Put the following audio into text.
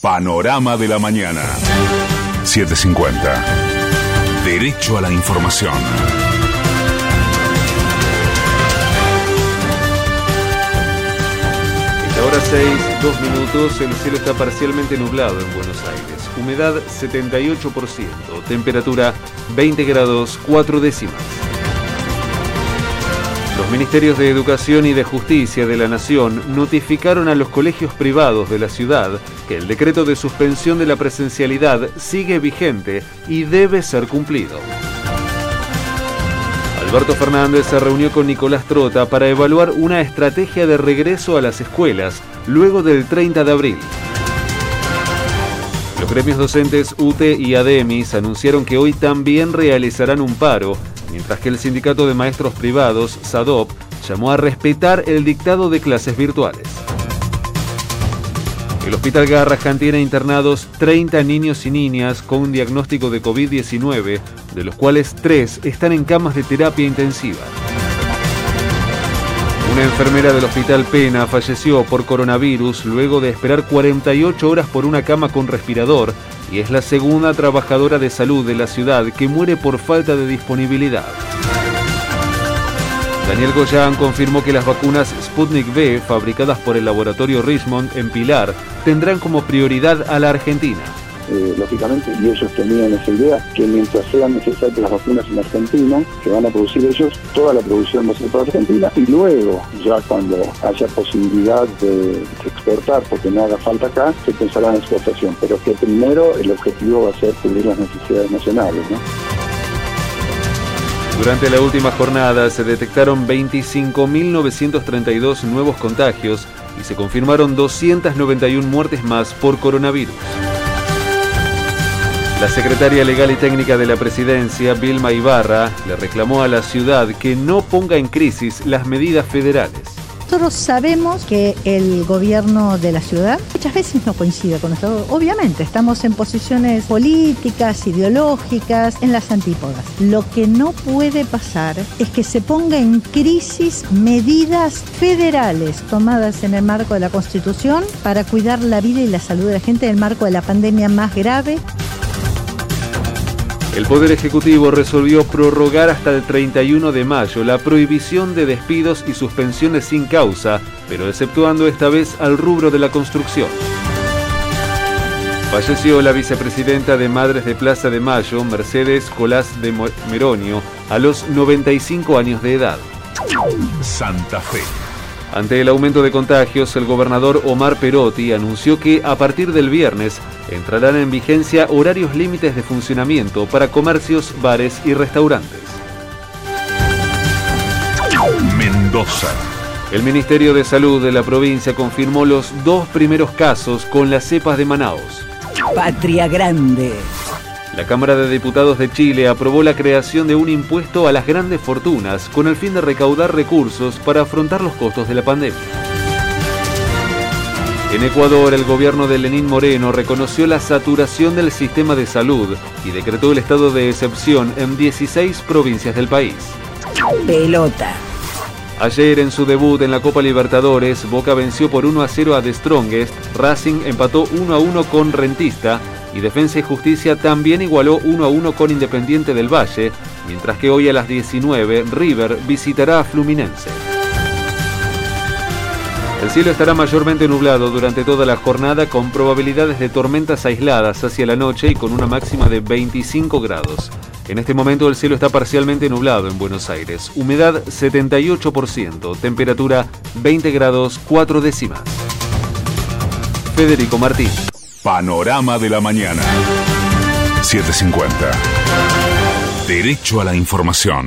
Panorama de la mañana. 750. Derecho a la información. Esta hora 6, 2 minutos, el cielo está parcialmente nublado en Buenos Aires. Humedad 78%, temperatura 20 grados 4 décimas. Los ministerios de Educación y de Justicia de la Nación notificaron a los colegios privados de la ciudad que el decreto de suspensión de la presencialidad sigue vigente y debe ser cumplido. Alberto Fernández se reunió con Nicolás Trota para evaluar una estrategia de regreso a las escuelas luego del 30 de abril. Los gremios docentes UTE y ADEMIS anunciaron que hoy también realizarán un paro mientras que el sindicato de maestros privados, SADOP, llamó a respetar el dictado de clases virtuales. El Hospital Garrahan tiene internados 30 niños y niñas con un diagnóstico de COVID-19, de los cuales 3 están en camas de terapia intensiva. Una enfermera del Hospital Pena falleció por coronavirus luego de esperar 48 horas por una cama con respirador y es la segunda trabajadora de salud de la ciudad que muere por falta de disponibilidad. Daniel Goyan confirmó que las vacunas Sputnik V, fabricadas por el laboratorio Richmond en Pilar, tendrán como prioridad a la Argentina. Eh, lógicamente, y ellos tenían esa idea, que mientras sean necesarias las vacunas en Argentina, que van a producir ellos, toda la producción va a ser para Argentina, y luego, ya cuando haya posibilidad de exportar, porque no haga falta acá, se pensará en exportación, pero que primero el objetivo va a ser cubrir las necesidades nacionales. Durante la última jornada se detectaron 25.932 nuevos contagios y se confirmaron 291 muertes más por coronavirus. La secretaria legal y técnica de la presidencia, Vilma Ibarra, le reclamó a la ciudad que no ponga en crisis las medidas federales. Nosotros sabemos que el gobierno de la ciudad muchas veces no coincide con nosotros. Obviamente, estamos en posiciones políticas, ideológicas, en las antípodas. Lo que no puede pasar es que se ponga en crisis medidas federales tomadas en el marco de la Constitución para cuidar la vida y la salud de la gente en el marco de la pandemia más grave. El Poder Ejecutivo resolvió prorrogar hasta el 31 de mayo la prohibición de despidos y suspensiones sin causa, pero exceptuando esta vez al rubro de la construcción. Falleció la vicepresidenta de Madres de Plaza de Mayo, Mercedes Colás de Meronio, a los 95 años de edad. Santa Fe. Ante el aumento de contagios, el gobernador Omar Perotti anunció que a partir del viernes entrarán en vigencia horarios límites de funcionamiento para comercios, bares y restaurantes. Mendoza. El Ministerio de Salud de la provincia confirmó los dos primeros casos con las cepas de Manaos. Patria Grande. La Cámara de Diputados de Chile aprobó la creación de un impuesto a las grandes fortunas con el fin de recaudar recursos para afrontar los costos de la pandemia. En Ecuador, el gobierno de Lenín Moreno reconoció la saturación del sistema de salud y decretó el estado de excepción en 16 provincias del país. Pelota. Ayer en su debut en la Copa Libertadores, Boca venció por 1 a 0 a The Strongest, Racing empató 1 a 1 con Rentista y Defensa y Justicia también igualó 1 a 1 con Independiente del Valle, mientras que hoy a las 19 River visitará a Fluminense. El cielo estará mayormente nublado durante toda la jornada con probabilidades de tormentas aisladas hacia la noche y con una máxima de 25 grados. En este momento el cielo está parcialmente nublado en Buenos Aires. Humedad 78%, temperatura 20 grados 4 décimas. Federico Martín. Panorama de la mañana. 750. Derecho a la información.